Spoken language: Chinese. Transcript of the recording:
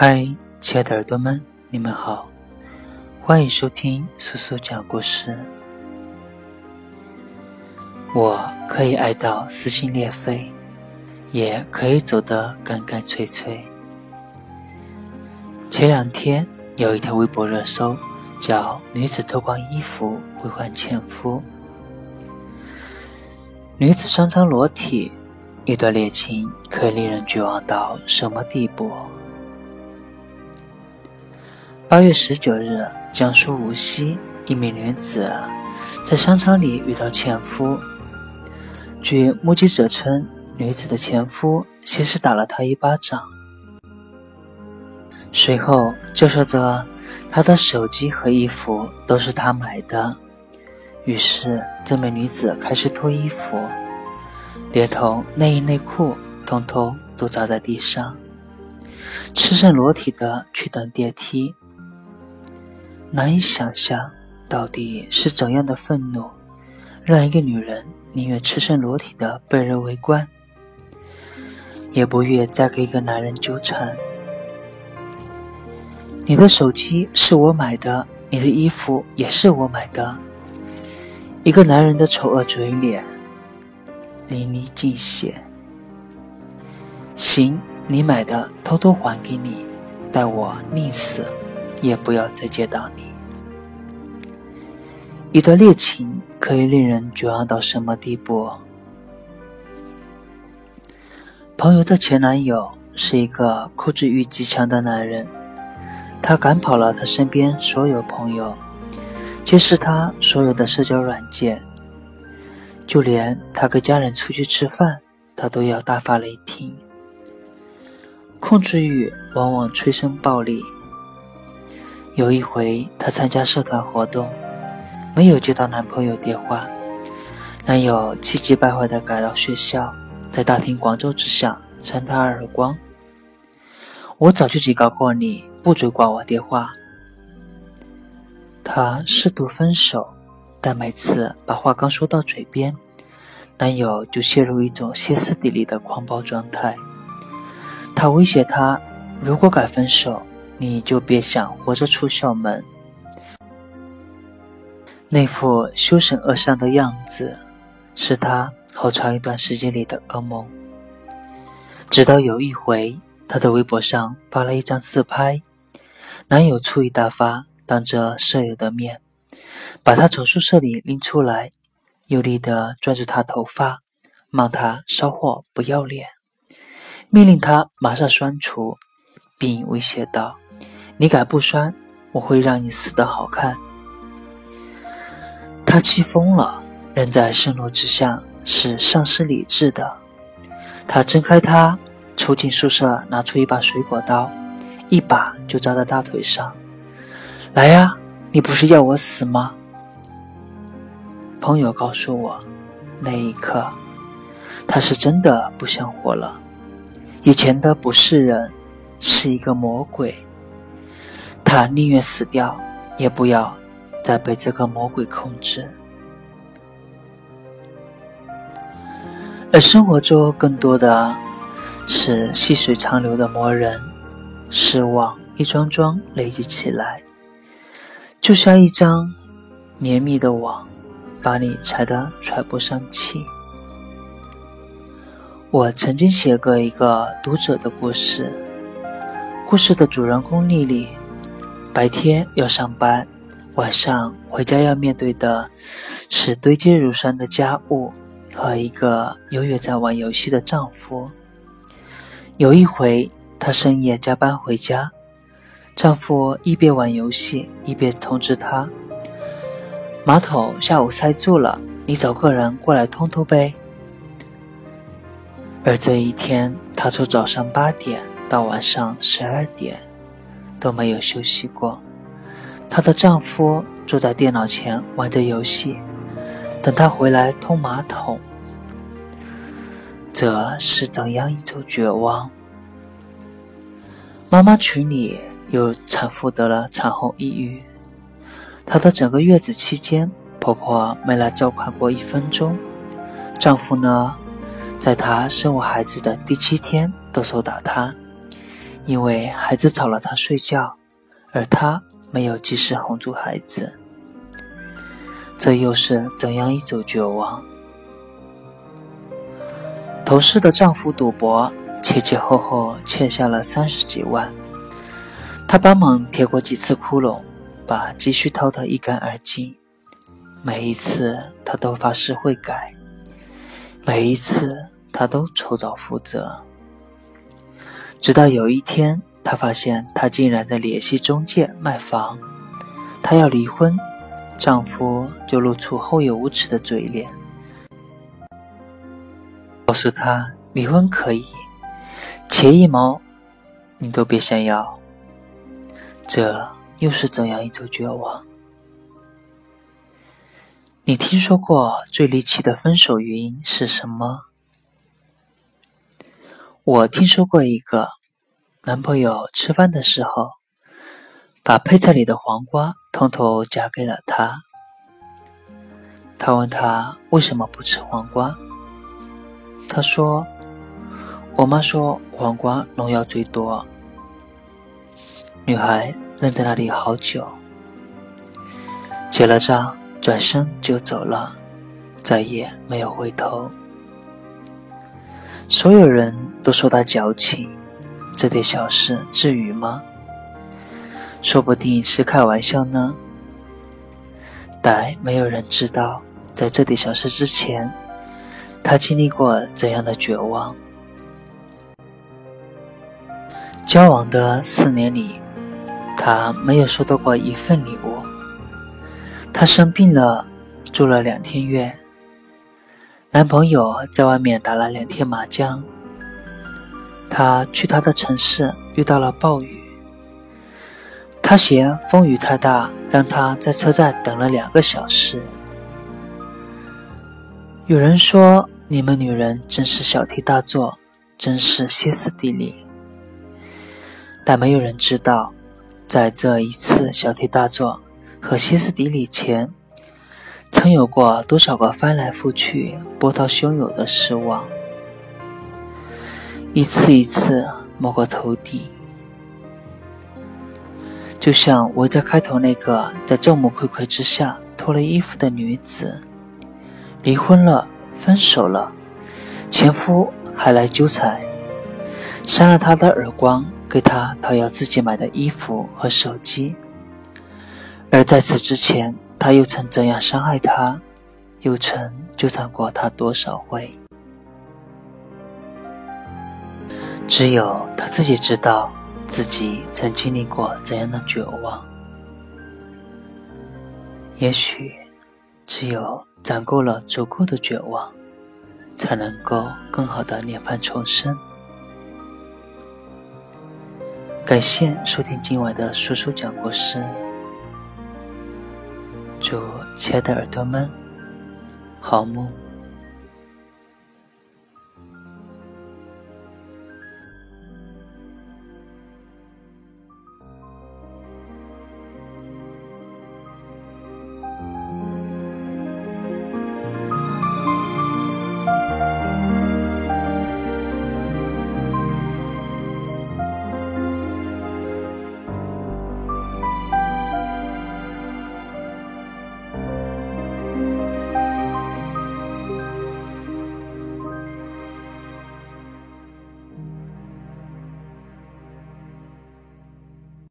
嗨，亲爱的耳朵们，你们好，欢迎收听苏苏讲故事。我可以爱到撕心裂肺，也可以走得干干脆脆。前两天有一条微博热搜，叫“女子脱光衣服归还前夫”，女子上场裸体，一段恋情可以令人绝望到什么地步？八月十九日，江苏无锡一名女子在商场里遇到前夫。据目击者称，女子的前夫先是打了她一巴掌，随后就说着她的手机和衣服都是他买的。于是，这名女子开始脱衣服，连同内衣内裤通通都砸在地上，赤身裸体的去等电梯。难以想象，到底是怎样的愤怒，让一个女人宁愿赤身裸体的被人围观，也不愿再跟一个男人纠缠。你的手机是我买的，你的衣服也是我买的。一个男人的丑恶嘴脸，淋漓尽显。行，你买的偷偷还给你，待我宁死。也不要再见到你。一段恋情可以令人绝望到什么地步？朋友的前男友是一个控制欲极强的男人，他赶跑了他身边所有朋友，监视他所有的社交软件，就连他跟家人出去吃饭，他都要大发雷霆。控制欲往往催生暴力。有一回，她参加社团活动，没有接到男朋友电话，男友气急败坏地赶到学校，在大庭广众之下扇她耳光。我早就警告过你，不准挂我电话。她试图分手，但每次把话刚说到嘴边，男友就陷入一种歇斯底里的狂暴状态。他威胁她，如果敢分手。你就别想活着出校门。那副凶神恶煞的样子，是他好长一段时间里的噩梦。直到有一回，他在微博上发了一张自拍，男友醋意大发，当着舍友的面，把她从宿舍里拎出来，用力地拽住她头发，骂她骚货不要脸，命令她马上删除，并威胁道。你敢不删，我会让你死的好看。他气疯了，人在盛怒之下是丧失理智的。他睁开他，冲进宿舍，拿出一把水果刀，一把就扎在大腿上。来呀，你不是要我死吗？朋友告诉我，那一刻，他是真的不想活了。以前的不是人，是一个魔鬼。他宁愿死掉，也不要再被这个魔鬼控制。而生活中更多的是细水长流的磨人，失望一桩桩累积起来，就像一张绵密的网，把你踩得喘不上气。我曾经写过一个读者的故事，故事的主人公丽丽。白天要上班，晚上回家要面对的是堆积如山的家务和一个永远在玩游戏的丈夫。有一回，她深夜加班回家，丈夫一边玩游戏一边通知她：“马桶下午塞住了，你找个人过来通通呗。”而这一天，她从早上八点到晚上十二点。都没有休息过，她的丈夫坐在电脑前玩着游戏，等她回来通马桶。这是怎样一种绝望？妈妈群里有产妇得了产后抑郁，她的整个月子期间，婆婆没来照看过一分钟，丈夫呢，在她生完孩子的第七天都手打她。因为孩子吵了他睡觉，而他没有及时哄住孩子。这又是怎样一种绝望？同事的丈夫赌博，前前后后欠下了三十几万。他帮忙贴过几次窟窿，把积蓄掏得一干二净。每一次他都发誓会改，每一次他都筹早负责。直到有一天，他发现他竟然在联系中介卖房，他要离婚，丈夫就露出厚颜无耻的嘴脸，告诉他离婚可以，钱一毛你都别想要。这又是怎样一种绝望？你听说过最离奇的分手原因是什么？我听说过一个，男朋友吃饭的时候，把配菜里的黄瓜通通夹给了她。他问他为什么不吃黄瓜，他说：“我妈说黄瓜农药最多。”女孩愣在那里好久，结了账，转身就走了，再也没有回头。所有人都说他矫情，这点小事至于吗？说不定是开玩笑呢。但没有人知道，在这点小事之前，他经历过怎样的绝望。交往的四年里。他没有收到过一份礼物。他生病了，住了两天院。男朋友在外面打了两天麻将。他去他的城市遇到了暴雨。他嫌风雨太大，让他在车站等了两个小时。有人说：“你们女人真是小题大做，真是歇斯底里。”但没有人知道。在这一次小题大做和歇斯底里前，曾有过多少个翻来覆去、波涛汹涌的失望，一次一次摸过头顶。就像我在开头那个在众目睽睽之下脱了衣服的女子，离婚了，分手了，前夫还来纠缠，扇了她的耳光。给他讨要自己买的衣服和手机，而在此之前，他又曾怎样伤害他，又曾纠缠过他多少回？只有他自己知道自己曾经历过怎样的绝望。也许，只有攒够了足够的绝望，才能够更好的涅槃重生。感谢收听今晚的叔叔讲故事，祝亲爱的耳朵们好梦。